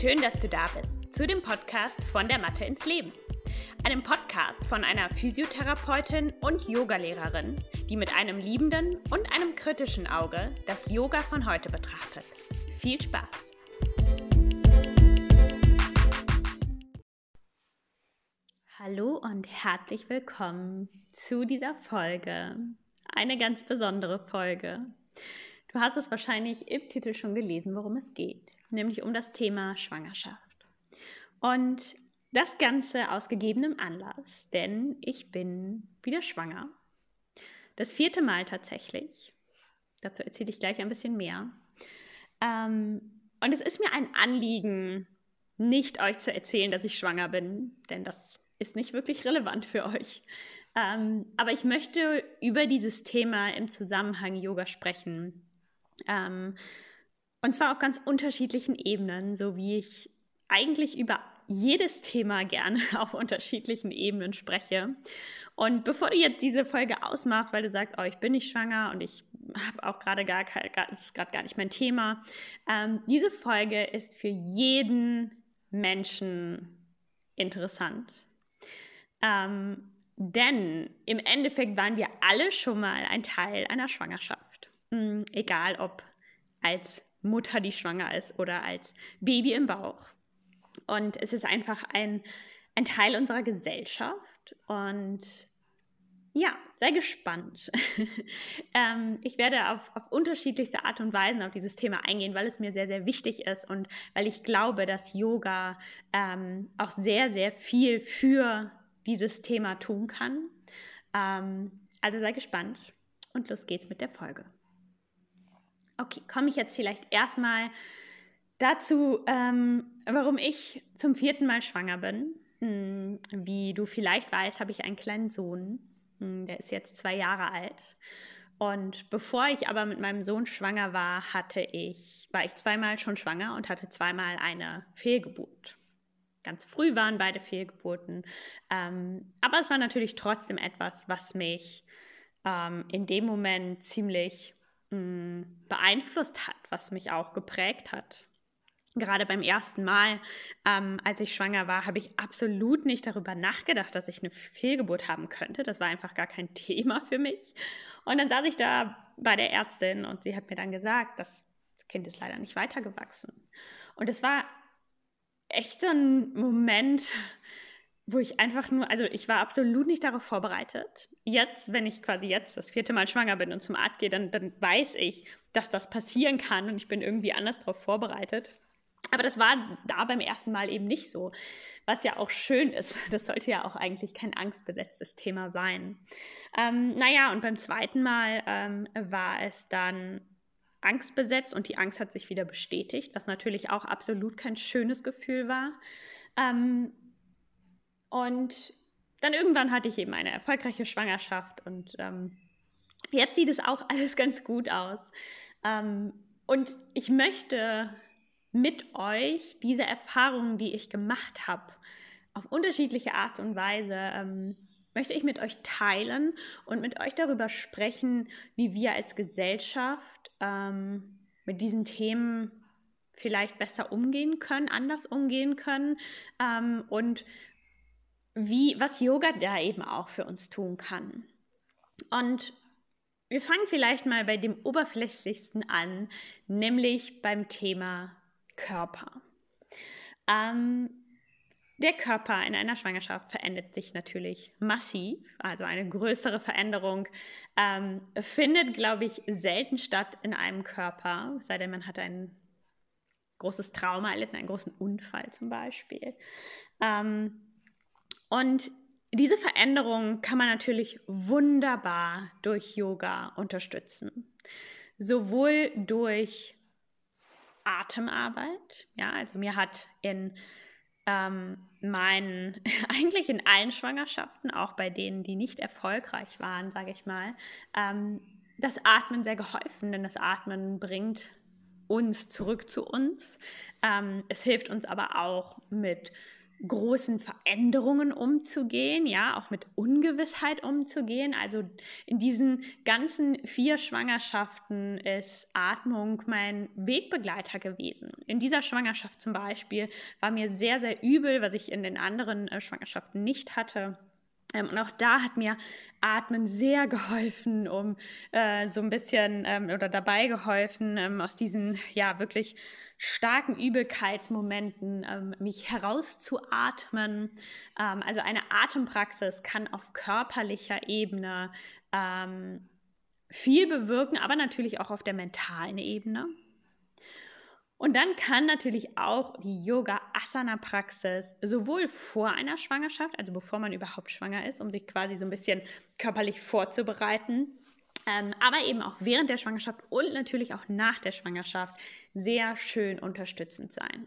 Schön, dass du da bist zu dem Podcast von der Mathe ins Leben. Einem Podcast von einer Physiotherapeutin und Yogalehrerin, die mit einem liebenden und einem kritischen Auge das Yoga von heute betrachtet. Viel Spaß! Hallo und herzlich willkommen zu dieser Folge. Eine ganz besondere Folge. Du hast es wahrscheinlich im Titel schon gelesen, worum es geht, nämlich um das Thema Schwangerschaft. Und das Ganze aus gegebenem Anlass, denn ich bin wieder schwanger. Das vierte Mal tatsächlich. Dazu erzähle ich gleich ein bisschen mehr. Ähm, und es ist mir ein Anliegen, nicht euch zu erzählen, dass ich schwanger bin, denn das ist nicht wirklich relevant für euch. Ähm, aber ich möchte über dieses Thema im Zusammenhang Yoga sprechen. Ähm, und zwar auf ganz unterschiedlichen Ebenen, so wie ich eigentlich über jedes Thema gerne auf unterschiedlichen Ebenen spreche. Und bevor du jetzt diese Folge ausmachst, weil du sagst, oh, ich bin nicht schwanger und ich habe auch gerade gar kein, das ist gerade gar nicht mein Thema, ähm, diese Folge ist für jeden Menschen interessant. Ähm, denn im Endeffekt waren wir alle schon mal ein Teil einer Schwangerschaft. Mhm, egal ob als Mutter, die schwanger ist oder als Baby im Bauch. Und es ist einfach ein, ein Teil unserer Gesellschaft. Und ja, sei gespannt. ähm, ich werde auf, auf unterschiedlichste Art und Weise auf dieses Thema eingehen, weil es mir sehr, sehr wichtig ist und weil ich glaube, dass Yoga ähm, auch sehr, sehr viel für dieses Thema tun kann. Ähm, also sei gespannt und los geht's mit der Folge. Okay, komme ich jetzt vielleicht erstmal dazu, ähm, warum ich zum vierten Mal schwanger bin. Hm, wie du vielleicht weißt, habe ich einen kleinen Sohn. Hm, der ist jetzt zwei Jahre alt. Und bevor ich aber mit meinem Sohn schwanger war, hatte ich, war ich zweimal schon schwanger und hatte zweimal eine Fehlgeburt. Ganz früh waren beide Fehlgeburten. Ähm, aber es war natürlich trotzdem etwas, was mich ähm, in dem Moment ziemlich mh, beeinflusst hat, was mich auch geprägt hat. Gerade beim ersten Mal, ähm, als ich schwanger war, habe ich absolut nicht darüber nachgedacht, dass ich eine Fehlgeburt haben könnte. Das war einfach gar kein Thema für mich. Und dann saß ich da bei der Ärztin und sie hat mir dann gesagt, das Kind ist leider nicht weitergewachsen. Und es war echt so ein Moment, wo ich einfach nur, also ich war absolut nicht darauf vorbereitet. Jetzt, wenn ich quasi jetzt das vierte Mal schwanger bin und zum Arzt gehe, dann, dann weiß ich, dass das passieren kann und ich bin irgendwie anders darauf vorbereitet. Aber das war da beim ersten Mal eben nicht so, was ja auch schön ist. Das sollte ja auch eigentlich kein angstbesetztes Thema sein. Ähm, naja, und beim zweiten Mal ähm, war es dann angstbesetzt und die Angst hat sich wieder bestätigt, was natürlich auch absolut kein schönes Gefühl war. Ähm, und dann irgendwann hatte ich eben eine erfolgreiche Schwangerschaft und ähm, jetzt sieht es auch alles ganz gut aus. Ähm, und ich möchte mit euch diese Erfahrungen, die ich gemacht habe, auf unterschiedliche Art und Weise, ähm, möchte ich mit euch teilen und mit euch darüber sprechen, wie wir als Gesellschaft ähm, mit diesen Themen vielleicht besser umgehen können, anders umgehen können ähm, und wie, was Yoga da eben auch für uns tun kann. Und wir fangen vielleicht mal bei dem oberflächlichsten an, nämlich beim Thema Körper. Ähm, der Körper in einer Schwangerschaft verändert sich natürlich massiv, also eine größere Veränderung ähm, findet, glaube ich, selten statt in einem Körper, sei denn man hat ein großes Trauma erlitten, einen großen Unfall zum Beispiel. Ähm, und diese Veränderung kann man natürlich wunderbar durch Yoga unterstützen. Sowohl durch Atemarbeit, ja, also mir hat in ähm, meinen, eigentlich in allen Schwangerschaften, auch bei denen, die nicht erfolgreich waren, sage ich mal, ähm, das Atmen sehr geholfen, denn das Atmen bringt uns zurück zu uns. Ähm, es hilft uns aber auch mit großen Veränderungen umzugehen, ja, auch mit Ungewissheit umzugehen. Also in diesen ganzen vier Schwangerschaften ist Atmung mein Wegbegleiter gewesen. In dieser Schwangerschaft zum Beispiel war mir sehr, sehr übel, was ich in den anderen äh, Schwangerschaften nicht hatte. Ähm, und auch da hat mir Atmen sehr geholfen, um äh, so ein bisschen ähm, oder dabei geholfen, ähm, aus diesen ja wirklich starken Übelkeitsmomenten ähm, mich herauszuatmen. Ähm, also eine Atempraxis kann auf körperlicher Ebene ähm, viel bewirken, aber natürlich auch auf der mentalen Ebene. Und dann kann natürlich auch die Yoga-Asana-Praxis sowohl vor einer Schwangerschaft, also bevor man überhaupt schwanger ist, um sich quasi so ein bisschen körperlich vorzubereiten, ähm, aber eben auch während der Schwangerschaft und natürlich auch nach der Schwangerschaft sehr schön unterstützend sein.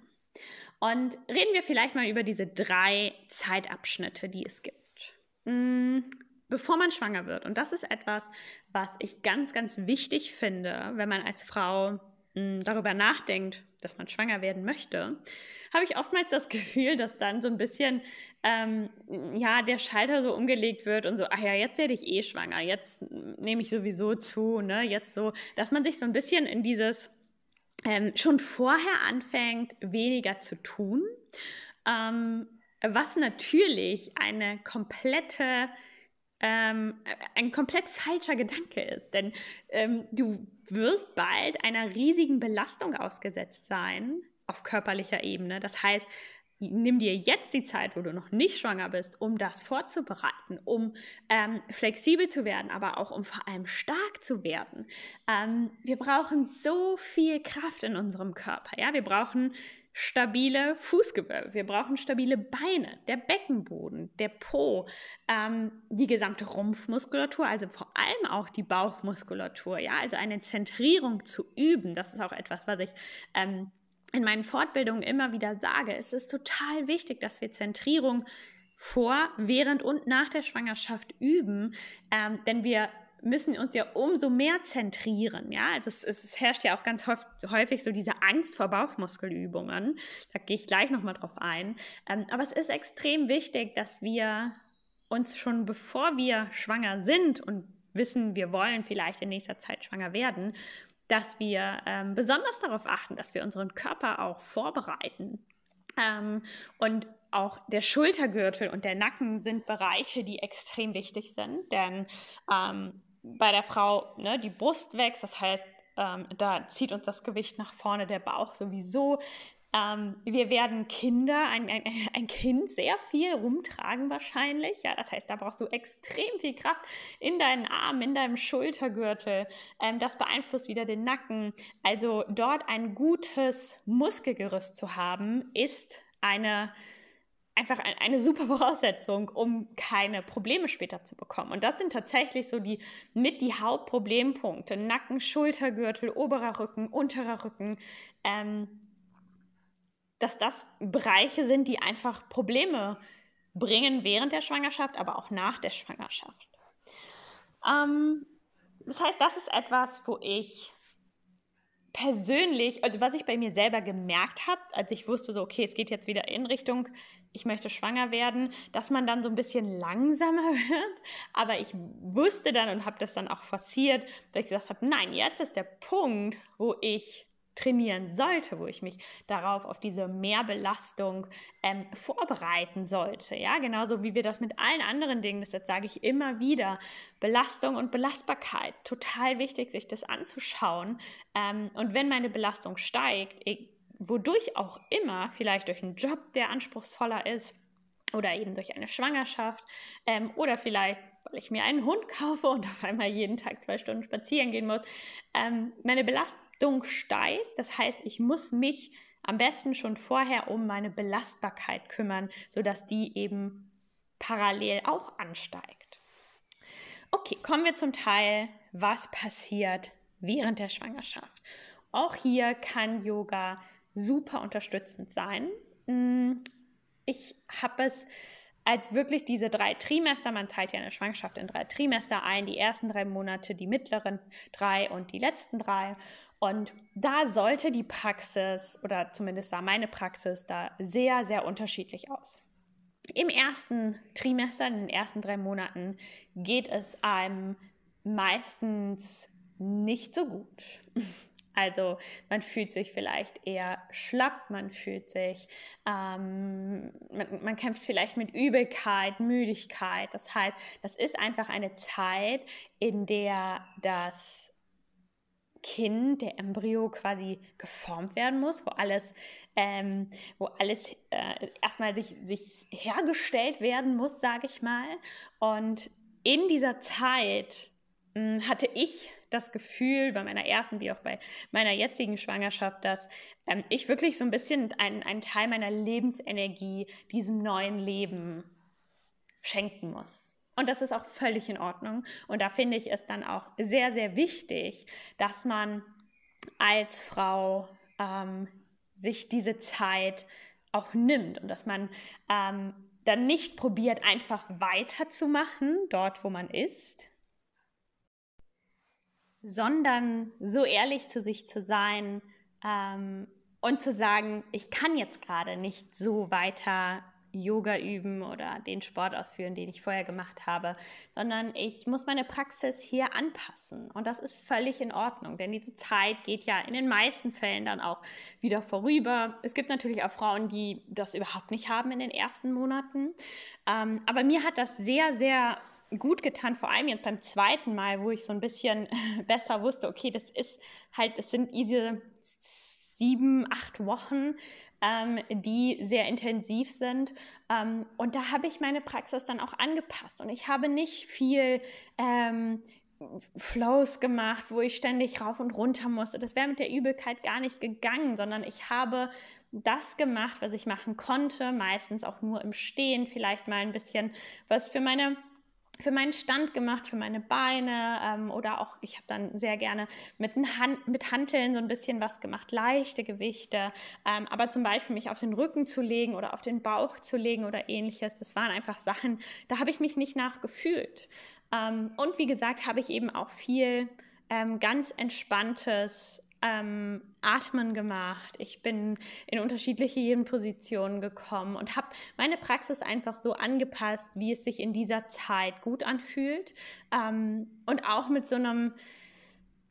Und reden wir vielleicht mal über diese drei Zeitabschnitte, die es gibt. Mm, bevor man schwanger wird. Und das ist etwas, was ich ganz, ganz wichtig finde, wenn man als Frau darüber nachdenkt, dass man schwanger werden möchte, habe ich oftmals das Gefühl, dass dann so ein bisschen ähm, ja der Schalter so umgelegt wird und so, ach ja, jetzt werde ich eh schwanger, jetzt nehme ich sowieso zu, ne, jetzt so, dass man sich so ein bisschen in dieses ähm, schon vorher anfängt, weniger zu tun, ähm, was natürlich eine komplette ähm, ein komplett falscher Gedanke ist. Denn ähm, du wirst bald einer riesigen Belastung ausgesetzt sein auf körperlicher Ebene. Das heißt, nimm dir jetzt die Zeit, wo du noch nicht schwanger bist, um das vorzubereiten, um ähm, flexibel zu werden, aber auch um vor allem stark zu werden. Ähm, wir brauchen so viel Kraft in unserem Körper. Ja, wir brauchen stabile Fußgewölbe, wir brauchen stabile Beine, der Beckenboden, der Po, ähm, die gesamte Rumpfmuskulatur, also vor allem auch die Bauchmuskulatur, ja, also eine Zentrierung zu üben, das ist auch etwas, was ich ähm, in meinen Fortbildungen immer wieder sage. Es ist total wichtig, dass wir Zentrierung vor, während und nach der Schwangerschaft üben, ähm, denn wir müssen uns ja umso mehr zentrieren. Ja, also es, es herrscht ja auch ganz häufig so diese Angst vor Bauchmuskelübungen. Da gehe ich gleich nochmal drauf ein. Ähm, aber es ist extrem wichtig, dass wir uns schon bevor wir schwanger sind und wissen, wir wollen vielleicht in nächster Zeit schwanger werden, dass wir ähm, besonders darauf achten, dass wir unseren Körper auch vorbereiten. Ähm, und auch der Schultergürtel und der Nacken sind Bereiche, die extrem wichtig sind, denn ähm, bei der Frau ne, die Brust wächst, das heißt, ähm, da zieht uns das Gewicht nach vorne, der Bauch sowieso. Ähm, wir werden Kinder, ein, ein, ein, Kind sehr viel rumtragen wahrscheinlich. Ja, das heißt, da brauchst du extrem viel Kraft in deinen Armen, in deinem Schultergürtel. Ähm, das beeinflusst wieder den Nacken. Also dort ein gutes Muskelgerüst zu haben, ist eine einfach eine super Voraussetzung, um keine Probleme später zu bekommen. Und das sind tatsächlich so die mit die Hauptproblempunkte. Nacken, Schultergürtel, oberer Rücken, unterer Rücken. Ähm, dass das Bereiche sind, die einfach Probleme bringen während der Schwangerschaft, aber auch nach der Schwangerschaft. Ähm, das heißt, das ist etwas, wo ich persönlich, also was ich bei mir selber gemerkt habe, als ich wusste, so, okay, es geht jetzt wieder in Richtung, ich möchte schwanger werden, dass man dann so ein bisschen langsamer wird. Aber ich wusste dann und habe das dann auch forciert, dass ich gesagt habe, nein, jetzt ist der Punkt, wo ich trainieren sollte, wo ich mich darauf auf diese Mehrbelastung ähm, vorbereiten sollte. Ja, genauso wie wir das mit allen anderen Dingen, das sage ich immer wieder, Belastung und Belastbarkeit, total wichtig, sich das anzuschauen. Ähm, und wenn meine Belastung steigt, wodurch auch immer, vielleicht durch einen Job, der anspruchsvoller ist, oder eben durch eine Schwangerschaft ähm, oder vielleicht, weil ich mir einen Hund kaufe und auf einmal jeden Tag zwei Stunden spazieren gehen muss. Ähm, meine Belastung Belastung steigt. Das heißt, ich muss mich am besten schon vorher um meine Belastbarkeit kümmern, sodass die eben parallel auch ansteigt. Okay, kommen wir zum Teil, was passiert während der Schwangerschaft. Auch hier kann Yoga super unterstützend sein. Hm, ich habe es als wirklich diese drei Trimester, man teilt ja eine Schwangerschaft in drei Trimester ein, die ersten drei Monate, die mittleren drei und die letzten drei. Und da sollte die Praxis, oder zumindest sah meine Praxis da sehr, sehr unterschiedlich aus. im ersten Trimester, in den ersten drei Monaten, geht es einem meistens nicht so gut. Also man fühlt sich vielleicht eher schlapp, man fühlt sich, ähm, man, man, kämpft vielleicht mit Übelkeit, Müdigkeit. Das heißt, das ist einfach eine Zeit, in der das Kind, der Embryo quasi geformt werden muss, wo alles, ähm, wo alles äh, erstmal sich, sich hergestellt werden muss, sage ich mal. Und in dieser Zeit hm, hatte ich das Gefühl bei meiner ersten wie auch bei meiner jetzigen Schwangerschaft, dass ähm, ich wirklich so ein bisschen einen, einen Teil meiner Lebensenergie diesem neuen Leben schenken muss. Und das ist auch völlig in Ordnung. Und da finde ich es dann auch sehr, sehr wichtig, dass man als Frau ähm, sich diese Zeit auch nimmt und dass man ähm, dann nicht probiert, einfach weiterzumachen, dort, wo man ist, sondern so ehrlich zu sich zu sein ähm, und zu sagen, ich kann jetzt gerade nicht so weiter Yoga üben oder den Sport ausführen, den ich vorher gemacht habe, sondern ich muss meine Praxis hier anpassen. Und das ist völlig in Ordnung, denn diese Zeit geht ja in den meisten Fällen dann auch wieder vorüber. Es gibt natürlich auch Frauen, die das überhaupt nicht haben in den ersten Monaten. Ähm, aber mir hat das sehr, sehr gut getan, vor allem jetzt beim zweiten Mal, wo ich so ein bisschen besser wusste, okay, das ist halt, es sind diese sieben, acht Wochen, ähm, die sehr intensiv sind. Ähm, und da habe ich meine Praxis dann auch angepasst. Und ich habe nicht viel ähm, Flows gemacht, wo ich ständig rauf und runter musste. Das wäre mit der Übelkeit gar nicht gegangen, sondern ich habe das gemacht, was ich machen konnte, meistens auch nur im Stehen, vielleicht mal ein bisschen was für meine für meinen Stand gemacht, für meine Beine ähm, oder auch, ich habe dann sehr gerne mit, Hand, mit Hanteln so ein bisschen was gemacht, leichte Gewichte, ähm, aber zum Beispiel mich auf den Rücken zu legen oder auf den Bauch zu legen oder ähnliches, das waren einfach Sachen, da habe ich mich nicht nachgefühlt. Ähm, und wie gesagt, habe ich eben auch viel ähm, ganz entspanntes ähm, Atmen gemacht. Ich bin in unterschiedliche Positionen gekommen und habe meine Praxis einfach so angepasst, wie es sich in dieser Zeit gut anfühlt. Ähm, und auch mit so einem,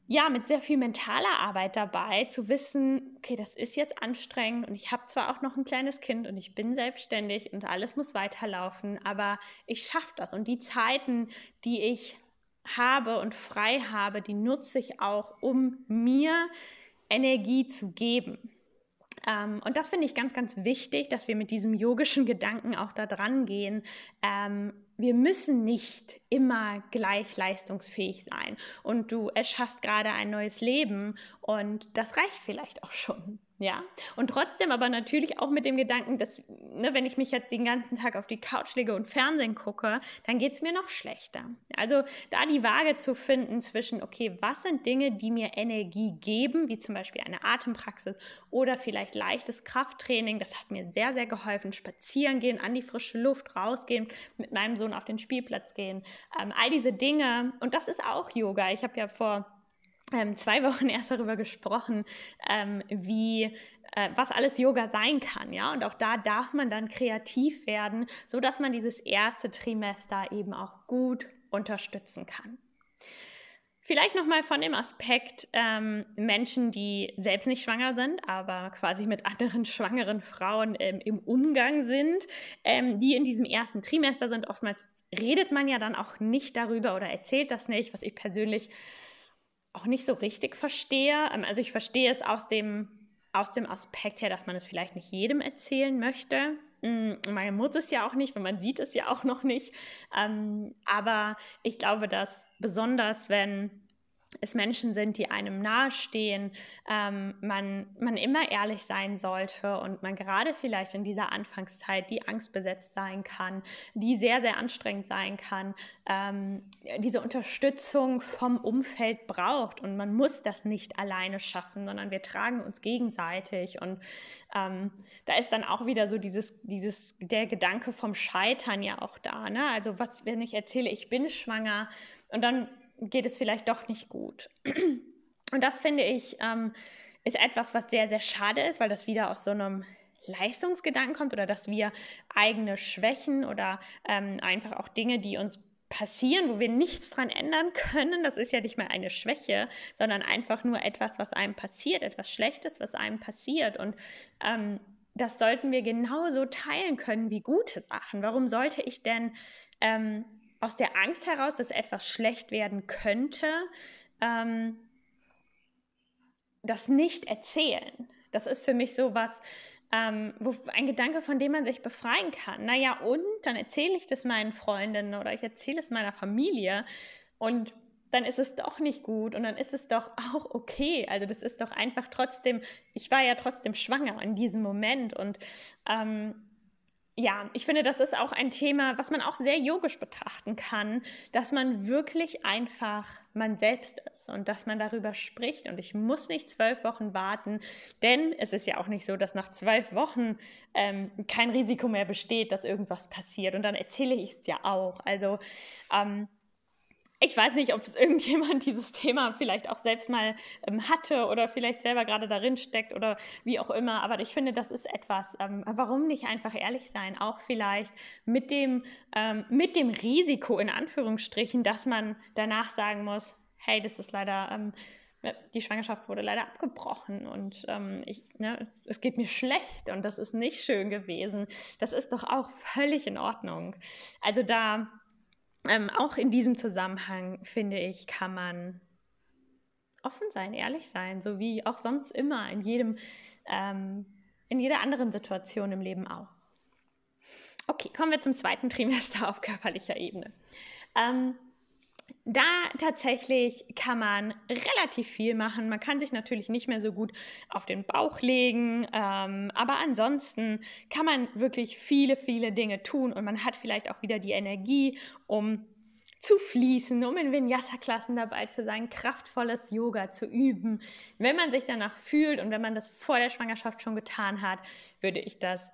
ja, mit sehr viel mentaler Arbeit dabei, zu wissen, okay, das ist jetzt anstrengend und ich habe zwar auch noch ein kleines Kind und ich bin selbstständig und alles muss weiterlaufen, aber ich schaffe das. Und die Zeiten, die ich habe und frei habe, die nutze ich auch, um mir Energie zu geben. Ähm, und das finde ich ganz, ganz wichtig, dass wir mit diesem yogischen Gedanken auch da dran gehen. Ähm, wir müssen nicht immer gleich leistungsfähig sein. Und du erschaffst gerade ein neues Leben und das reicht vielleicht auch schon. Ja, und trotzdem aber natürlich auch mit dem Gedanken, dass, ne, wenn ich mich jetzt den ganzen Tag auf die Couch lege und Fernsehen gucke, dann geht es mir noch schlechter. Also da die Waage zu finden zwischen, okay, was sind Dinge, die mir Energie geben, wie zum Beispiel eine Atempraxis oder vielleicht leichtes Krafttraining, das hat mir sehr, sehr geholfen. Spazieren gehen, an die frische Luft, rausgehen, mit meinem Sohn auf den Spielplatz gehen, ähm, all diese Dinge. Und das ist auch Yoga. Ich habe ja vor ähm, zwei Wochen erst darüber gesprochen, ähm, wie äh, was alles Yoga sein kann, ja. Und auch da darf man dann kreativ werden, so dass man dieses erste Trimester eben auch gut unterstützen kann. Vielleicht nochmal von dem Aspekt ähm, Menschen, die selbst nicht schwanger sind, aber quasi mit anderen schwangeren Frauen ähm, im Umgang sind, ähm, die in diesem ersten Trimester sind. Oftmals redet man ja dann auch nicht darüber oder erzählt das nicht, was ich persönlich auch nicht so richtig verstehe. Ähm, also ich verstehe es aus dem, aus dem Aspekt her, dass man es vielleicht nicht jedem erzählen möchte. Mm, man muss es ja auch nicht, weil man sieht es ja auch noch nicht. Ähm, aber ich glaube, dass besonders wenn es Menschen sind, die einem nahestehen, ähm, man, man immer ehrlich sein sollte und man gerade vielleicht in dieser Anfangszeit, die angstbesetzt sein kann, die sehr, sehr anstrengend sein kann, ähm, diese Unterstützung vom Umfeld braucht. Und man muss das nicht alleine schaffen, sondern wir tragen uns gegenseitig. Und ähm, da ist dann auch wieder so dieses, dieses, der Gedanke vom Scheitern ja auch da. Ne? Also was, wenn ich erzähle, ich bin schwanger und dann geht es vielleicht doch nicht gut. Und das finde ich ähm, ist etwas, was sehr, sehr schade ist, weil das wieder aus so einem Leistungsgedanken kommt oder dass wir eigene Schwächen oder ähm, einfach auch Dinge, die uns passieren, wo wir nichts dran ändern können. Das ist ja nicht mal eine Schwäche, sondern einfach nur etwas, was einem passiert, etwas Schlechtes, was einem passiert. Und ähm, das sollten wir genauso teilen können wie gute Sachen. Warum sollte ich denn ähm, aus der Angst heraus, dass etwas schlecht werden könnte, ähm, das nicht erzählen? Das ist für mich so was, ähm, wo, ein Gedanke, von dem man sich befreien kann. Naja, und dann erzähle ich das meinen Freundinnen oder ich erzähle es meiner Familie und dann ist es doch nicht gut und dann ist es doch auch okay. Also das ist doch einfach trotzdem, ich war ja trotzdem schwanger in diesem Moment und ähm, ja, ich finde, das ist auch ein Thema, was man auch sehr yogisch betrachten kann, dass man wirklich einfach man selbst ist und dass man darüber spricht. Und ich muss nicht zwölf Wochen warten, denn es ist ja auch nicht so, dass nach zwölf Wochen ähm, kein Risiko mehr besteht, dass irgendwas passiert. Und dann erzähle ich es ja auch. Also ähm, ich weiß nicht, ob es irgendjemand dieses Thema vielleicht auch selbst mal ähm, hatte oder vielleicht selber gerade darin steckt oder wie auch immer. Aber ich finde, das ist etwas, ähm, warum nicht einfach ehrlich sein? Auch vielleicht mit dem, ähm, mit dem Risiko in Anführungsstrichen, dass man danach sagen muss, hey, das ist leider, ähm, die Schwangerschaft wurde leider abgebrochen und ähm, ich, ne, es geht mir schlecht und das ist nicht schön gewesen. Das ist doch auch völlig in Ordnung. Also da ähm, auch in diesem Zusammenhang, finde ich, kann man offen sein, ehrlich sein, so wie auch sonst immer, in jedem, ähm, in jeder anderen Situation im Leben auch. Okay, kommen wir zum zweiten Trimester auf körperlicher Ebene. Ähm, da tatsächlich kann man relativ viel machen. Man kann sich natürlich nicht mehr so gut auf den Bauch legen, ähm, aber ansonsten kann man wirklich viele, viele Dinge tun und man hat vielleicht auch wieder die Energie, um zu fließen, um in Vinyasa-Klassen dabei zu sein, kraftvolles Yoga zu üben. Wenn man sich danach fühlt und wenn man das vor der Schwangerschaft schon getan hat, würde ich das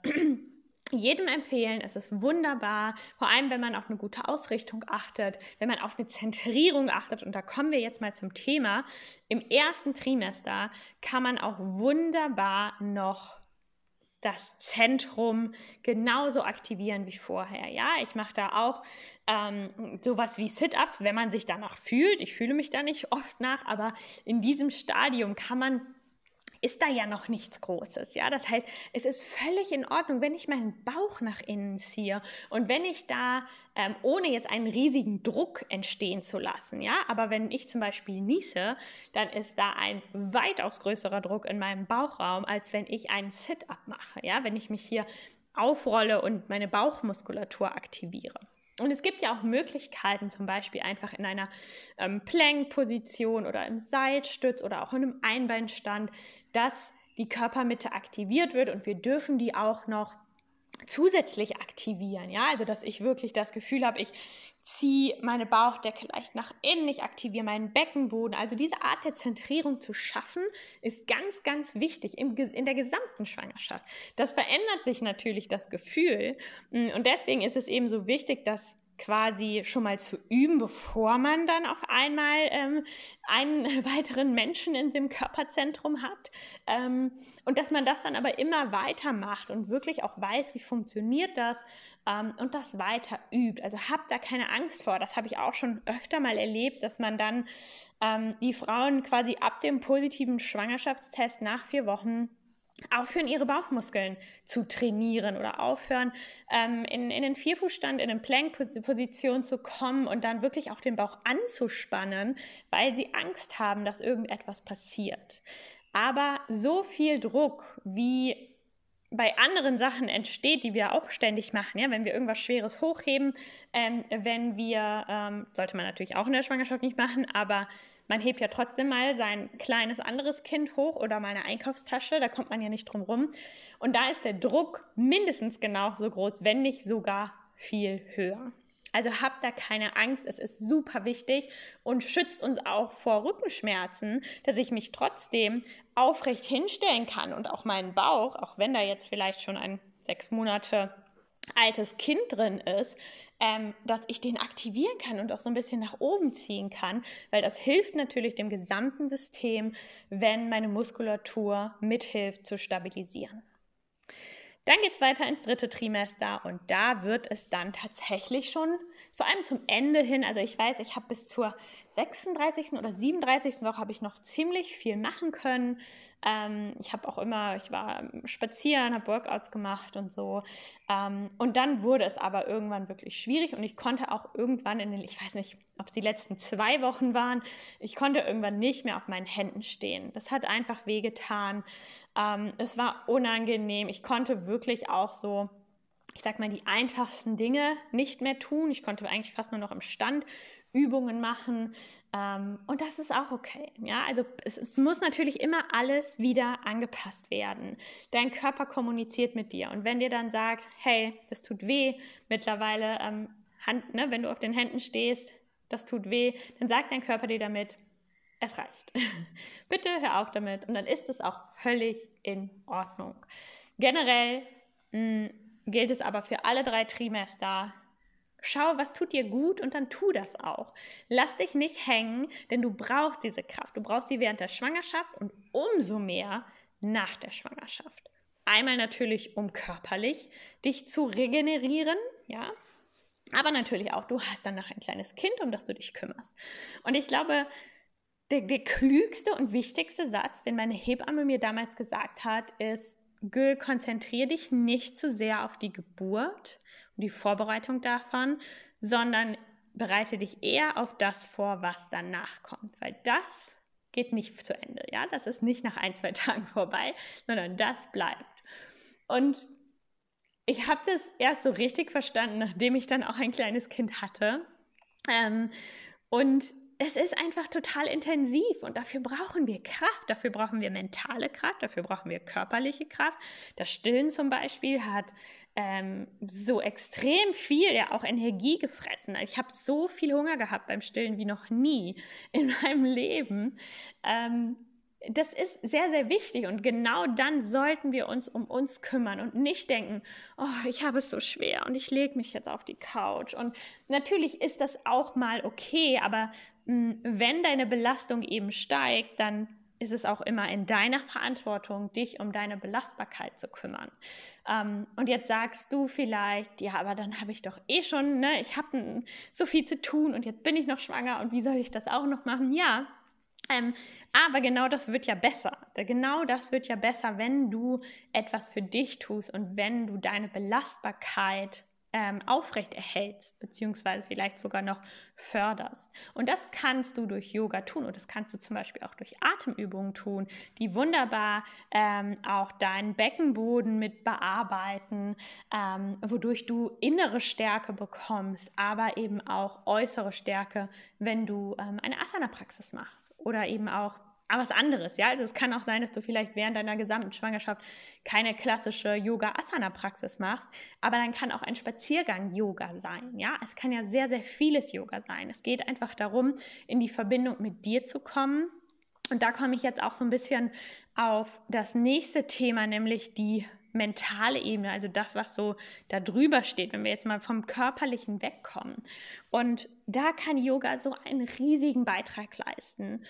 jedem empfehlen. Es ist wunderbar, vor allem wenn man auf eine gute Ausrichtung achtet, wenn man auf eine Zentrierung achtet. Und da kommen wir jetzt mal zum Thema. Im ersten Trimester kann man auch wunderbar noch das Zentrum genauso aktivieren wie vorher. Ja, ich mache da auch ähm, sowas wie Sit-ups, wenn man sich danach fühlt. Ich fühle mich da nicht oft nach, aber in diesem Stadium kann man ist da ja noch nichts Großes. Ja, das heißt, es ist völlig in Ordnung, wenn ich meinen Bauch nach innen ziehe und wenn ich da, ähm, ohne jetzt einen riesigen Druck entstehen zu lassen. Ja, aber wenn ich zum Beispiel niese, dann ist da ein weitaus größerer Druck in meinem Bauchraum, als wenn ich einen Sit-up mache. Ja, wenn ich mich hier aufrolle und meine Bauchmuskulatur aktiviere. Und es gibt ja auch Möglichkeiten, zum Beispiel einfach in einer ähm, Plank-Position oder im Seilstütz oder auch in einem Einbeinstand, dass die Körpermitte aktiviert wird und wir dürfen die auch noch zusätzlich aktivieren. Ja, also dass ich wirklich das Gefühl habe, ich ziehe meine Bauchdecke leicht nach innen, ich aktiviere meinen Beckenboden. Also diese Art der Zentrierung zu schaffen, ist ganz, ganz wichtig im, in der gesamten Schwangerschaft. Das verändert sich natürlich das Gefühl und deswegen ist es eben so wichtig, dass quasi schon mal zu üben, bevor man dann auf einmal ähm, einen weiteren Menschen in dem Körperzentrum hat. Ähm, und dass man das dann aber immer weitermacht und wirklich auch weiß, wie funktioniert das ähm, und das weiter übt. Also habt da keine Angst vor. Das habe ich auch schon öfter mal erlebt, dass man dann ähm, die Frauen quasi ab dem positiven Schwangerschaftstest nach vier Wochen aufhören, ihre Bauchmuskeln zu trainieren oder aufhören, ähm, in, in den Vierfußstand, in eine Plank-Position zu kommen und dann wirklich auch den Bauch anzuspannen, weil sie Angst haben, dass irgendetwas passiert. Aber so viel Druck, wie bei anderen Sachen entsteht, die wir auch ständig machen, ja, wenn wir irgendwas Schweres hochheben, ähm, wenn wir, ähm, sollte man natürlich auch in der Schwangerschaft nicht machen, aber man hebt ja trotzdem mal sein kleines anderes Kind hoch oder mal eine Einkaufstasche, da kommt man ja nicht drum rum. Und da ist der Druck mindestens genauso groß, wenn nicht sogar viel höher. Also habt da keine Angst, es ist super wichtig und schützt uns auch vor Rückenschmerzen, dass ich mich trotzdem aufrecht hinstellen kann und auch meinen Bauch, auch wenn da jetzt vielleicht schon ein sechs Monate altes Kind drin ist, ähm, dass ich den aktivieren kann und auch so ein bisschen nach oben ziehen kann, weil das hilft natürlich dem gesamten System, wenn meine Muskulatur mithilft zu stabilisieren. Dann geht es weiter ins dritte Trimester und da wird es dann tatsächlich schon, vor allem zum Ende hin, also ich weiß, ich habe bis zur 36. oder 37. Woche habe ich noch ziemlich viel machen können. Ähm, ich habe auch immer, ich war spazieren, habe Workouts gemacht und so. Ähm, und dann wurde es aber irgendwann wirklich schwierig und ich konnte auch irgendwann in den, ich weiß nicht, ob es die letzten zwei Wochen waren, ich konnte irgendwann nicht mehr auf meinen Händen stehen. Das hat einfach wehgetan. Ähm, es war unangenehm. Ich konnte wirklich auch so ich sag mal, die einfachsten Dinge nicht mehr tun. Ich konnte eigentlich fast nur noch im Stand Übungen machen. Ähm, und das ist auch okay. Ja, also es, es, muss natürlich immer alles wieder angepasst werden. Dein Körper kommuniziert mit dir. Und wenn dir dann sagt, hey, das tut weh, mittlerweile, ähm, Hand, ne, wenn du auf den Händen stehst, das tut weh, dann sagt dein Körper dir damit, es reicht. Bitte hör auf damit. Und dann ist es auch völlig in Ordnung. Generell mh, mm, gilt es aber für alle drei Trimester. Schau, was tut dir gut und dann tu das auch. Lass dich nicht hängen, denn du brauchst diese Kraft. Du brauchst sie während der Schwangerschaft und umso mehr nach der Schwangerschaft. Einmal natürlich, um körperlich dich zu regenerieren, ja. Aber natürlich auch, du hast dann noch ein kleines Kind, um das du dich kümmerst. Und ich glaube, der, der klügste und wichtigste Satz, den meine Hebamme mir damals gesagt hat, ist, Gül, konzentriere dich nicht zu sehr auf die Geburt und die Vorbereitung davon, sondern bereite dich eher auf das vor, was danach kommt, weil das geht nicht zu Ende, ja, das ist nicht nach ein, zwei Tagen vorbei, sondern das bleibt. Und ich habe das erst so richtig verstanden, nachdem ich dann auch ein kleines Kind hatte. Ähm, und es ist einfach total intensiv und dafür brauchen wir Kraft, dafür brauchen wir mentale Kraft, dafür brauchen wir körperliche Kraft. Das Stillen zum Beispiel hat ähm, so extrem viel, ja auch Energie gefressen. Also ich habe so viel Hunger gehabt beim Stillen wie noch nie in meinem Leben. Ähm, das ist sehr, sehr wichtig und genau dann sollten wir uns um uns kümmern und nicht denken, oh, ich habe es so schwer und ich lege mich jetzt auf die Couch. Und natürlich ist das auch mal okay, aber wenn deine Belastung eben steigt, dann ist es auch immer in deiner Verantwortung, dich um deine Belastbarkeit zu kümmern. Ähm, und jetzt sagst du vielleicht, ja, aber dann habe ich doch eh schon, ne, ich habe so viel zu tun und jetzt bin ich noch schwanger und wie soll ich das auch noch machen? Ja, ähm, aber genau das wird ja besser. Genau das wird ja besser, wenn du etwas für dich tust und wenn du deine Belastbarkeit ähm, aufrechterhältst, beziehungsweise vielleicht sogar noch förderst. Und das kannst du durch Yoga tun und das kannst du zum Beispiel auch durch Atemübungen tun, die wunderbar ähm, auch deinen Beckenboden mit bearbeiten, ähm, wodurch du innere Stärke bekommst, aber eben auch äußere Stärke, wenn du ähm, eine Asana-Praxis machst oder eben auch aber was anderes, ja. Also es kann auch sein, dass du vielleicht während deiner gesamten Schwangerschaft keine klassische Yoga-Asana-Praxis machst, aber dann kann auch ein Spaziergang Yoga sein, ja. Es kann ja sehr, sehr vieles Yoga sein. Es geht einfach darum, in die Verbindung mit dir zu kommen. Und da komme ich jetzt auch so ein bisschen auf das nächste Thema, nämlich die mentale Ebene, also das, was so da drüber steht, wenn wir jetzt mal vom körperlichen wegkommen. Und da kann Yoga so einen riesigen Beitrag leisten.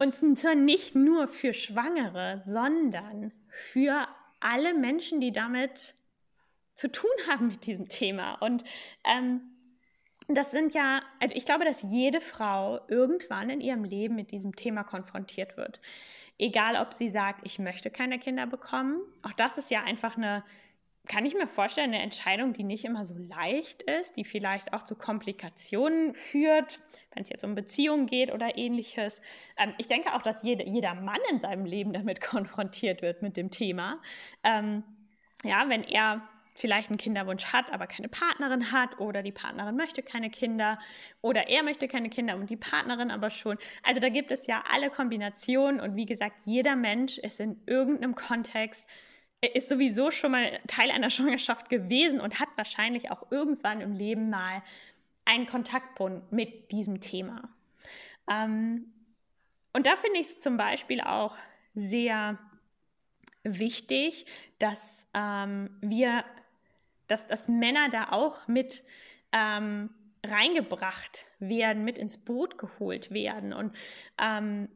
Und zwar nicht nur für Schwangere, sondern für alle Menschen, die damit zu tun haben mit diesem Thema. Und ähm, das sind ja, also ich glaube, dass jede Frau irgendwann in ihrem Leben mit diesem Thema konfrontiert wird. Egal, ob sie sagt, ich möchte keine Kinder bekommen. Auch das ist ja einfach eine, kann ich mir vorstellen, eine Entscheidung, die nicht immer so leicht ist, die vielleicht auch zu Komplikationen führt, wenn es jetzt um Beziehungen geht oder ähnliches. Ähm, ich denke auch, dass jede, jeder Mann in seinem Leben damit konfrontiert wird mit dem Thema. Ähm, ja, wenn er vielleicht einen Kinderwunsch hat, aber keine Partnerin hat oder die Partnerin möchte keine Kinder oder er möchte keine Kinder und die Partnerin aber schon. Also da gibt es ja alle Kombinationen und wie gesagt, jeder Mensch ist in irgendeinem Kontext ist sowieso schon mal Teil einer Schwangerschaft gewesen und hat wahrscheinlich auch irgendwann im Leben mal einen Kontaktpunkt mit diesem Thema. Ähm, und da finde ich es zum Beispiel auch sehr wichtig, dass ähm, wir dass, dass Männer da auch mit ähm, reingebracht werden, mit ins Boot geholt werden. Und ähm,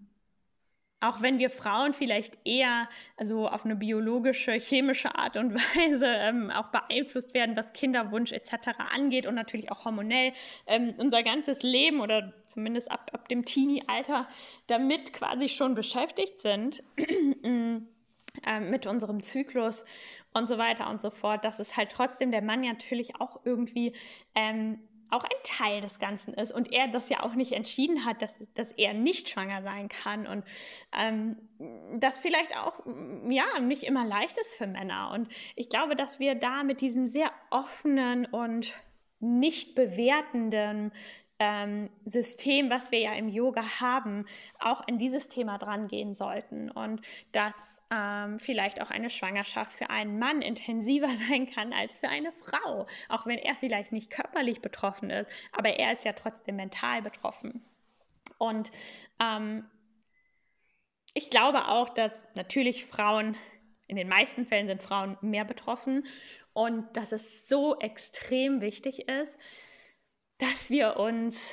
auch wenn wir Frauen vielleicht eher also auf eine biologische, chemische Art und Weise ähm, auch beeinflusst werden, was Kinderwunsch etc. angeht und natürlich auch hormonell ähm, unser ganzes Leben oder zumindest ab, ab dem Teenie-Alter damit quasi schon beschäftigt sind ähm, mit unserem Zyklus und so weiter und so fort, dass es halt trotzdem der Mann natürlich auch irgendwie ähm, auch ein Teil des Ganzen ist und er das ja auch nicht entschieden hat, dass, dass er nicht schwanger sein kann und ähm, das vielleicht auch ja nicht immer leicht ist für Männer. Und ich glaube, dass wir da mit diesem sehr offenen und nicht bewertenden ähm, System, was wir ja im Yoga haben, auch in dieses Thema dran gehen sollten und dass ähm, vielleicht auch eine Schwangerschaft für einen Mann intensiver sein kann als für eine Frau, auch wenn er vielleicht nicht körperlich betroffen ist, aber er ist ja trotzdem mental betroffen. Und ähm, ich glaube auch, dass natürlich Frauen, in den meisten Fällen sind Frauen mehr betroffen und dass es so extrem wichtig ist, dass wir uns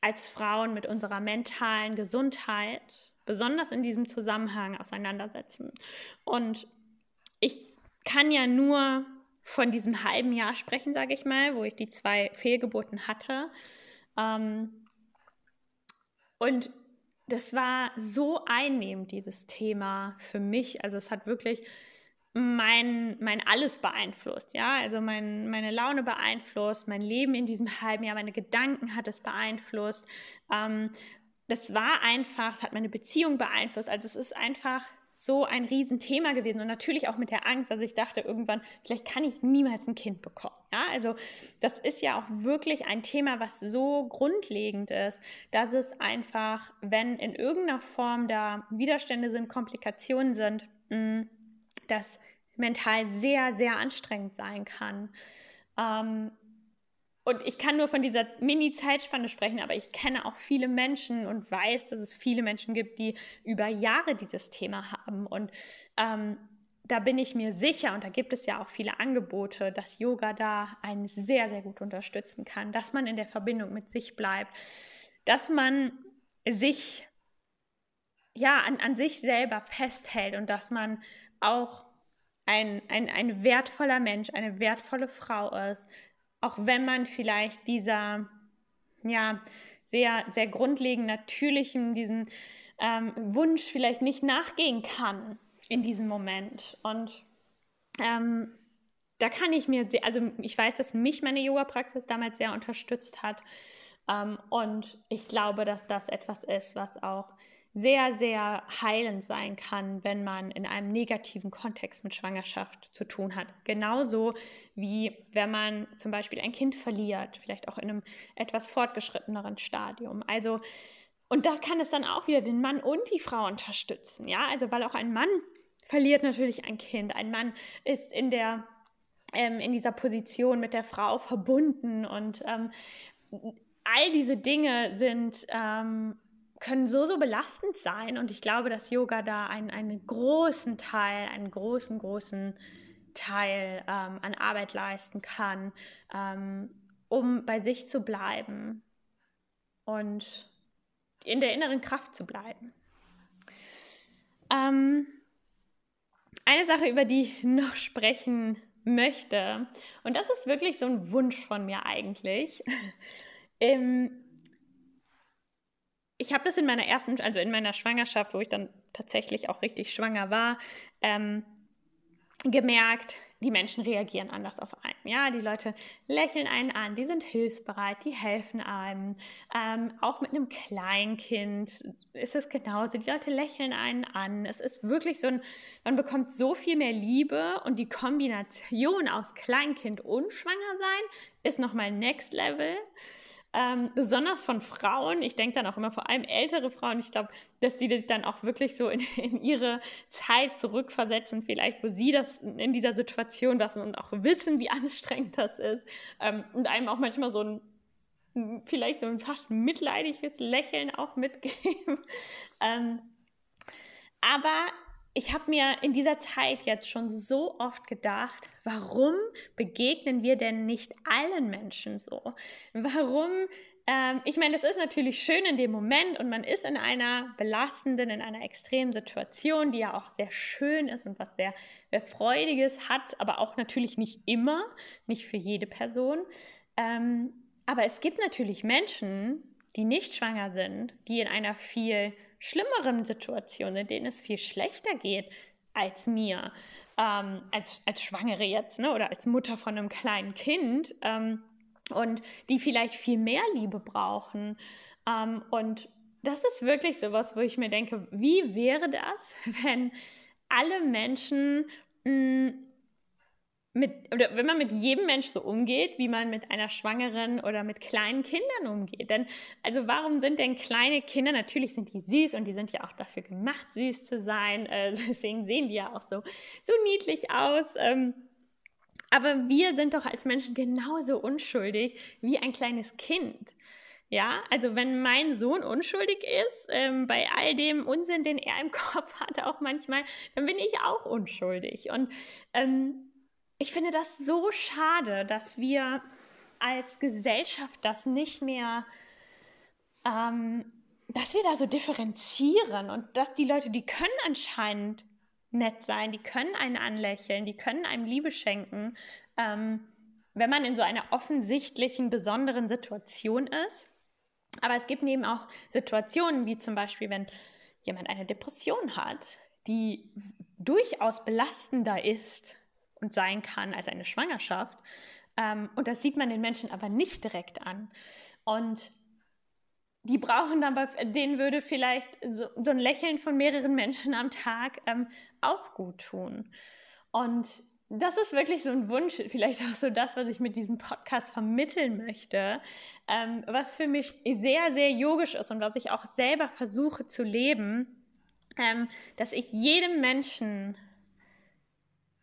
als Frauen mit unserer mentalen Gesundheit besonders in diesem Zusammenhang auseinandersetzen. Und ich kann ja nur von diesem halben Jahr sprechen, sage ich mal, wo ich die zwei Fehlgeburten hatte. Ähm, und das war so einnehmend, dieses Thema für mich. Also es hat wirklich mein, mein Alles beeinflusst, ja, also mein, meine Laune beeinflusst, mein Leben in diesem halben Jahr, meine Gedanken hat es beeinflusst. Ähm, das war einfach, es hat meine Beziehung beeinflusst. Also es ist einfach so ein Riesenthema gewesen und natürlich auch mit der Angst, dass ich dachte irgendwann, vielleicht kann ich niemals ein Kind bekommen. Ja, also das ist ja auch wirklich ein Thema, was so grundlegend ist, dass es einfach, wenn in irgendeiner Form da Widerstände sind, Komplikationen sind, mh, das mental sehr, sehr anstrengend sein kann. Ähm, und ich kann nur von dieser Mini-Zeitspanne sprechen, aber ich kenne auch viele Menschen und weiß, dass es viele Menschen gibt, die über Jahre dieses Thema haben. Und ähm, da bin ich mir sicher, und da gibt es ja auch viele Angebote, dass Yoga da einen sehr, sehr gut unterstützen kann, dass man in der Verbindung mit sich bleibt, dass man sich ja an, an sich selber festhält und dass man auch ein, ein, ein wertvoller Mensch, eine wertvolle Frau ist, auch wenn man vielleicht dieser, ja, sehr, sehr grundlegend natürlichen, diesem ähm, Wunsch vielleicht nicht nachgehen kann in diesem Moment. Und ähm, da kann ich mir, also ich weiß, dass mich meine Yoga-Praxis damals sehr unterstützt hat. Ähm, und ich glaube, dass das etwas ist, was auch sehr, sehr heilend sein kann, wenn man in einem negativen Kontext mit Schwangerschaft zu tun hat. Genauso wie wenn man zum Beispiel ein Kind verliert, vielleicht auch in einem etwas fortgeschritteneren Stadium. Also, und da kann es dann auch wieder den Mann und die Frau unterstützen. Ja, also, weil auch ein Mann verliert natürlich ein Kind. Ein Mann ist in der ähm, in dieser Position mit der Frau verbunden und ähm, all diese Dinge sind ähm, können so, so belastend sein. Und ich glaube, dass Yoga da einen, einen großen Teil, einen großen, großen Teil ähm, an Arbeit leisten kann, ähm, um bei sich zu bleiben und in der inneren Kraft zu bleiben. Ähm, eine Sache, über die ich noch sprechen möchte, und das ist wirklich so ein Wunsch von mir eigentlich. Im, ich habe das in meiner ersten, also in meiner Schwangerschaft, wo ich dann tatsächlich auch richtig schwanger war, ähm, gemerkt, die Menschen reagieren anders auf einen. Ja, die Leute lächeln einen an, die sind hilfsbereit, die helfen einem. Ähm, auch mit einem Kleinkind ist es genauso. Die Leute lächeln einen an. Es ist wirklich so ein, man bekommt so viel mehr Liebe und die Kombination aus Kleinkind und Schwanger sein ist nochmal Next Level ähm, besonders von Frauen. Ich denke dann auch immer vor allem ältere Frauen. Ich glaube, dass die sich dann auch wirklich so in, in, ihre Zeit zurückversetzen, vielleicht, wo sie das in dieser Situation lassen und auch wissen, wie anstrengend das ist. Ähm, und einem auch manchmal so ein, vielleicht so ein fast mitleidiges Lächeln auch mitgeben. ähm, aber ich habe mir in dieser Zeit jetzt schon so oft gedacht, warum begegnen wir denn nicht allen Menschen so? Warum ähm, ich meine, es ist natürlich schön in dem Moment und man ist in einer belastenden, in einer extremen Situation, die ja auch sehr schön ist und was sehr, sehr Freudiges hat, aber auch natürlich nicht immer, nicht für jede Person. Ähm, aber es gibt natürlich Menschen, die nicht schwanger sind, die in einer viel schlimmeren Situation, in denen es viel schlechter geht als mir, ähm, als, als Schwangere jetzt, ne, oder als Mutter von einem kleinen Kind. Ähm, und die vielleicht viel mehr Liebe brauchen. Ähm, und das ist wirklich sowas, wo ich mir denke, wie wäre das, wenn alle Menschen mh, mm, mit, oder wenn man mit jedem Mensch so umgeht, wie man mit einer Schwangeren oder mit kleinen Kindern umgeht. Denn, also warum sind denn kleine Kinder, natürlich sind die süß und die sind ja auch dafür gemacht, süß zu sein, äh, deswegen sehen die ja auch so, so niedlich aus. Ähm, aber wir sind doch als Menschen genauso unschuldig wie ein kleines Kind. Ja, also wenn mein Sohn unschuldig ist, ähm, bei all dem Unsinn, den er im Kopf hat, auch manchmal, dann bin ich auch unschuldig. Und ähm, ich finde das so schade, dass wir als Gesellschaft das nicht mehr, ähm, dass wir da so differenzieren und dass die Leute, die können anscheinend nett sein, die können einen anlächeln, die können einem Liebe schenken, ähm, wenn man in so einer offensichtlichen, besonderen Situation ist. Aber es gibt eben auch Situationen, wie zum Beispiel, wenn jemand eine Depression hat, die durchaus belastender ist und sein kann als eine Schwangerschaft. Ähm, und das sieht man den Menschen aber nicht direkt an. Und die brauchen dann, bei denen würde vielleicht so, so, ein Lächeln von mehreren Menschen am Tag ähm, auch gut tun. Und das ist wirklich so ein Wunsch, vielleicht auch so das, was ich mit diesem Podcast vermitteln möchte, ähm, was für mich sehr, sehr yogisch ist und was ich auch selber versuche zu leben, ähm, dass ich jedem Menschen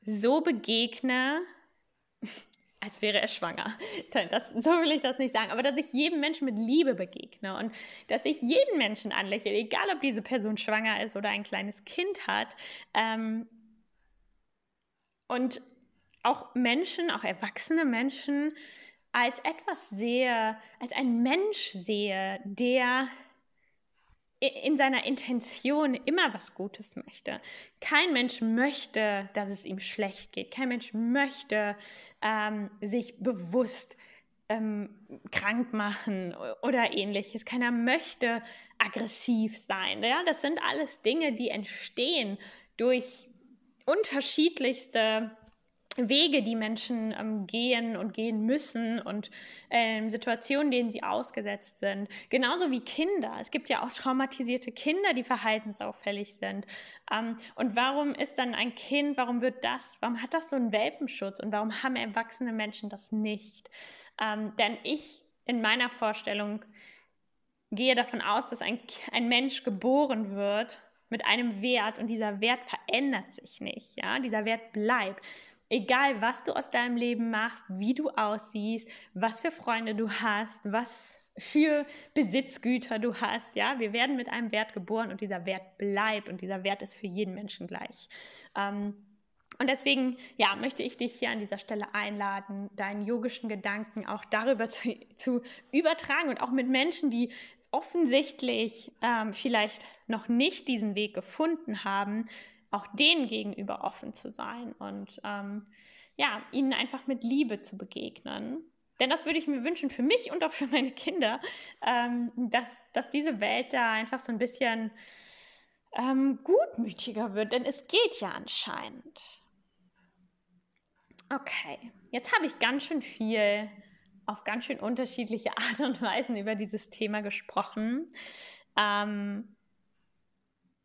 so begegne, als wäre er schwanger. Das, so will ich das nicht sagen. Aber dass ich jedem Menschen mit Liebe begegne und dass ich jeden Menschen anlächle, egal ob diese Person schwanger ist oder ein kleines Kind hat. Ähm, und auch Menschen, auch erwachsene Menschen, als etwas sehe, als ein Mensch sehe, der in seiner Intention immer was Gutes möchte. Kein Mensch möchte, dass es ihm schlecht geht. Kein Mensch möchte ähm, sich bewusst ähm, krank machen oder ähnliches. Keiner möchte aggressiv sein. Ja? Das sind alles Dinge, die entstehen durch unterschiedlichste Wege, die Menschen ähm, gehen und gehen müssen und ähm, Situationen, denen sie ausgesetzt sind. Genauso wie Kinder. Es gibt ja auch traumatisierte Kinder, die verhaltensauffällig sind. Ähm, und warum ist dann ein Kind, warum wird das, warum hat das so einen Welpenschutz und warum haben erwachsene Menschen das nicht? Ähm, denn ich in meiner Vorstellung gehe davon aus, dass ein, ein Mensch geboren wird mit einem Wert und dieser Wert verändert sich nicht, ja, dieser Wert bleibt. Egal, was du aus deinem Leben machst, wie du aussiehst, was für Freunde du hast, was für Besitzgüter du hast, ja, wir werden mit einem Wert geboren und dieser Wert bleibt und dieser Wert ist für jeden Menschen gleich. Ähm, und deswegen, ja, möchte ich dich hier an dieser Stelle einladen, deinen yogischen Gedanken auch darüber zu, zu übertragen und auch mit Menschen, die offensichtlich ähm, vielleicht noch nicht diesen Weg gefunden haben, auch denen gegenüber offen zu sein und ähm, ja, ihnen einfach mit Liebe zu begegnen. Denn das würde ich mir wünschen für mich und auch für meine Kinder, ähm, dass, dass diese Welt da einfach so ein bisschen ähm, gutmütiger wird, denn es geht ja anscheinend. Okay, jetzt habe ich ganz schön viel auf ganz schön unterschiedliche Art und Weisen über dieses Thema gesprochen. Ähm,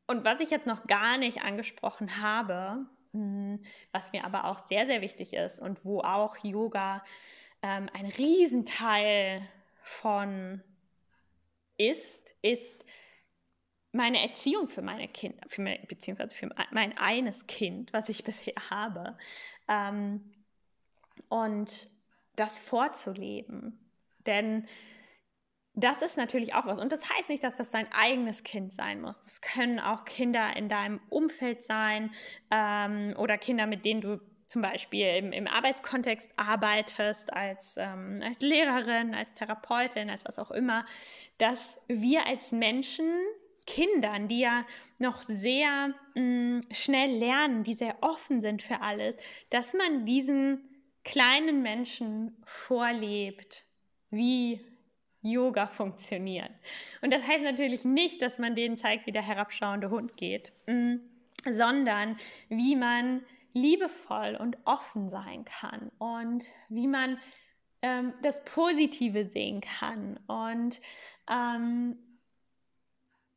und was ich jetzt noch gar nicht angesprochen habe, hm, was mir aber auch sehr, sehr wichtig ist und wo auch Yoga ähm, ein Riesenteil von ist, ist meine Erziehung für meine Kinder, für meine, beziehungsweise für mein eines Kind, was ich bisher habe. Ähm, und das vorzuleben. Denn das ist natürlich auch was. Und das heißt nicht, dass das dein eigenes Kind sein muss. Das können auch Kinder in deinem Umfeld sein ähm, oder Kinder, mit denen du zum Beispiel im, im Arbeitskontext arbeitest, als, ähm, als Lehrerin, als Therapeutin, als was auch immer, dass wir als Menschen Kindern, die ja noch sehr mh, mm, schnell lernen, die sehr offen sind für alles, dass man diesen kleinen Menschen vorlebt, wie Yoga funktioniert. Und das heißt natürlich nicht, dass man denen zeigt, wie der herabschauende Hund geht, mh, sondern wie man liebevoll und offen sein kann und wie man ähm, das Positive sehen kann und ähm,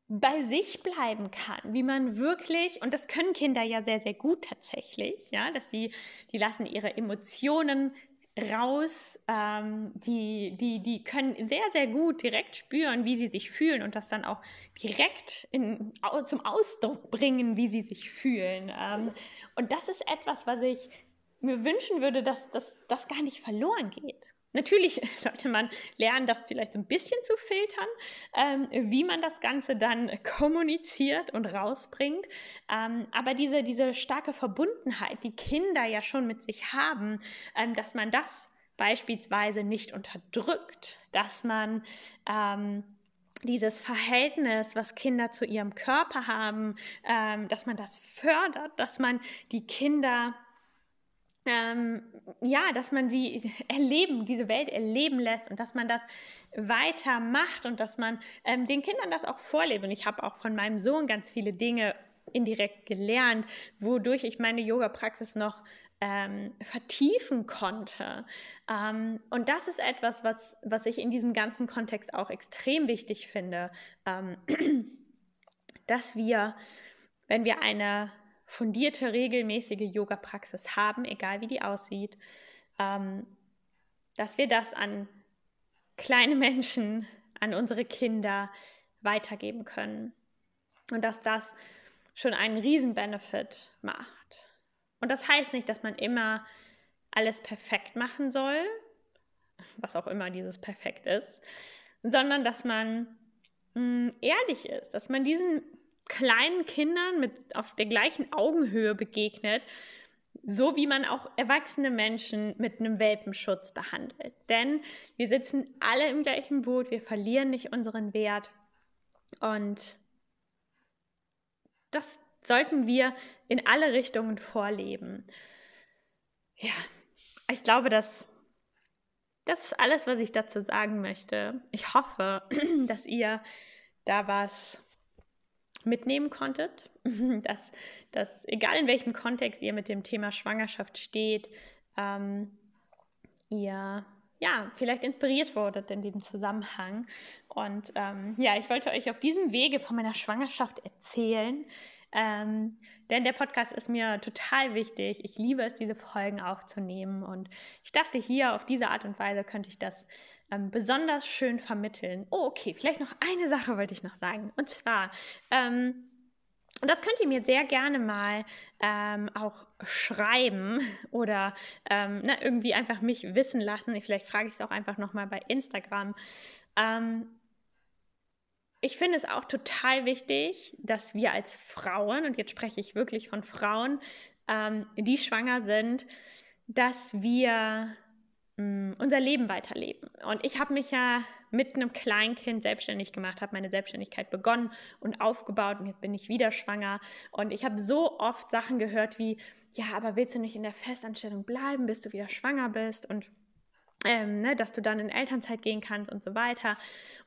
bei sich bleiben kann, wie man wirklich, und das können Kinder ja sehr, sehr gut tatsächlich, ja, dass sie, die lassen ihre Emotionen raus, ähm, die, die, die können sehr, sehr gut direkt spüren, wie sie sich fühlen und das dann auch direkt in, zum Ausdruck bringen, wie sie sich fühlen. Ähm, und das ist etwas, was ich mir wünschen würde, dass das gar nicht verloren geht. Natürlich sollte man lernen, das vielleicht so ein bisschen zu filtern, ähm, wie man das Ganze dann kommuniziert und rausbringt. Ähm, aber diese, diese starke Verbundenheit, die Kinder ja schon mit sich haben, ähm, dass man das beispielsweise nicht unterdrückt, dass man ähm, dieses Verhältnis, was Kinder zu ihrem Körper haben, ähm, dass man das fördert, dass man die Kinder ähm, ja, dass man sie erleben, diese Welt erleben lässt und dass man das weitermacht und dass man ähm, den Kindern das auch vorlebt. Und ich habe auch von meinem Sohn ganz viele Dinge indirekt gelernt, wodurch ich meine Yoga-Praxis noch ähm, vertiefen konnte. Ähm, und das ist etwas, was, was ich in diesem ganzen Kontext auch extrem wichtig finde, ähm, dass wir, wenn wir eine fundierte, regelmäßige Yoga-Praxis haben, egal wie die aussieht, ähm, dass wir das an kleine Menschen, an unsere Kinder weitergeben können. Und dass das schon einen Riesen-Benefit macht. Und das heißt nicht, dass man immer alles perfekt machen soll, was auch immer dieses Perfekt ist, sondern dass man mh, mm, ehrlich ist, dass man diesen kleinen Kindern mit auf der gleichen Augenhöhe begegnet, so wie man auch erwachsene Menschen mit einem Welpenschutz behandelt. Denn wir sitzen alle im gleichen Boot, wir verlieren nicht unseren Wert und das sollten wir in alle Richtungen vorleben. Ja, ich glaube, dass das ist alles, was ich dazu sagen möchte. Ich hoffe, dass ihr da was mitnehmen konntet, dass, dass egal in welchem Kontext ihr mit dem Thema Schwangerschaft steht, ähm, ihr ja, vielleicht inspiriert wurdet in diesem Zusammenhang. Und ähm, ja, ich wollte euch auf diesem Wege von meiner Schwangerschaft erzählen, ähm, denn der Podcast ist mir total wichtig. Ich liebe es, diese Folgen aufzunehmen. Und ich dachte, hier auf diese Art und Weise könnte ich das ähm, besonders schön vermitteln. Oh, okay, vielleicht noch eine Sache wollte ich noch sagen. Und zwar, ähm, und das könnt ihr mir sehr gerne mal ähm, auch schreiben oder ähm, ne, irgendwie einfach mich wissen lassen. Vielleicht frage ich es auch einfach nochmal bei Instagram. Ähm, ich finde es auch total wichtig, dass wir als Frauen, und jetzt spreche ich wirklich von Frauen, ähm, die schwanger sind, dass wir mh, mm, unser Leben weiterleben. Und ich habe mich ja mit einem Kleinkind selbstständig gemacht, habe meine Selbstständigkeit begonnen und aufgebaut und jetzt bin ich wieder schwanger. Und ich habe so oft Sachen gehört wie, ja, aber willst du nicht in der Festanstellung bleiben, bis du wieder schwanger bist? Und ähm, ne, dass du dann in Elternzeit gehen kannst und so weiter.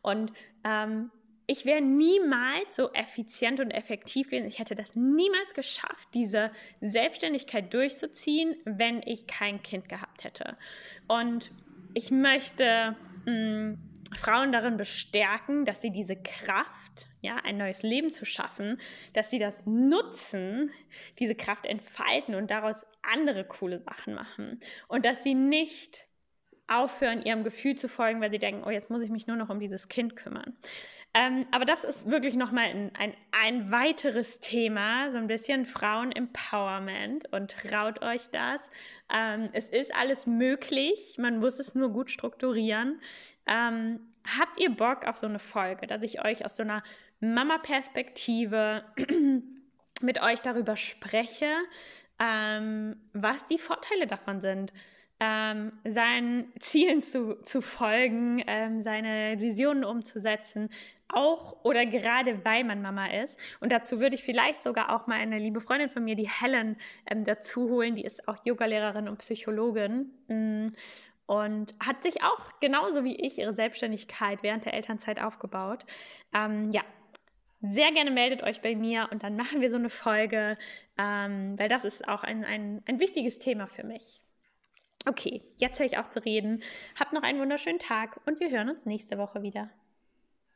Und ähm, ich wäre niemals so effizient und effektiv gewesen. Ich hätte das niemals geschafft, diese Selbstständigkeit durchzuziehen, wenn ich kein Kind gehabt hätte. Und ich möchte mh, mm, Frauen darin bestärken, dass sie diese Kraft, ja, ein neues Leben zu schaffen, dass sie das nutzen, diese Kraft entfalten und daraus andere coole Sachen machen. Und dass sie nicht aufhören, ihrem Gefühl zu folgen, weil sie denken, oh, jetzt muss ich mich nur noch um dieses Kind kümmern. Ähm, aber das ist wirklich nochmal ein, ein, ein weiteres Thema, so ein bisschen Frauen-Empowerment und traut euch das. Ähm, es ist alles möglich, man muss es nur gut strukturieren. Ähm, habt ihr Bock auf so eine Folge, dass ich euch aus so einer Mama-Perspektive mit euch darüber spreche, ähm, was die Vorteile davon sind, ähm, seinen Zielen zu, zu folgen, ähm, seine Visionen umzusetzen, auch oder gerade weil man Mama ist. Und dazu würde ich vielleicht sogar auch mal eine liebe Freundin von mir, die Helen, ähm, dazu holen. Die ist auch Yogalehrerin und Psychologin. Mm, und hat sich auch genauso wie ich ihre Selbstständigkeit während der Elternzeit aufgebaut. Ähm, ja, sehr gerne meldet euch bei mir und dann machen wir so eine Folge, ähm, weil das ist auch ein, ein, ein wichtiges Thema für mich. Okay, jetzt höre ich auf zu reden. Habt noch einen wunderschönen Tag und wir hören uns nächste Woche wieder.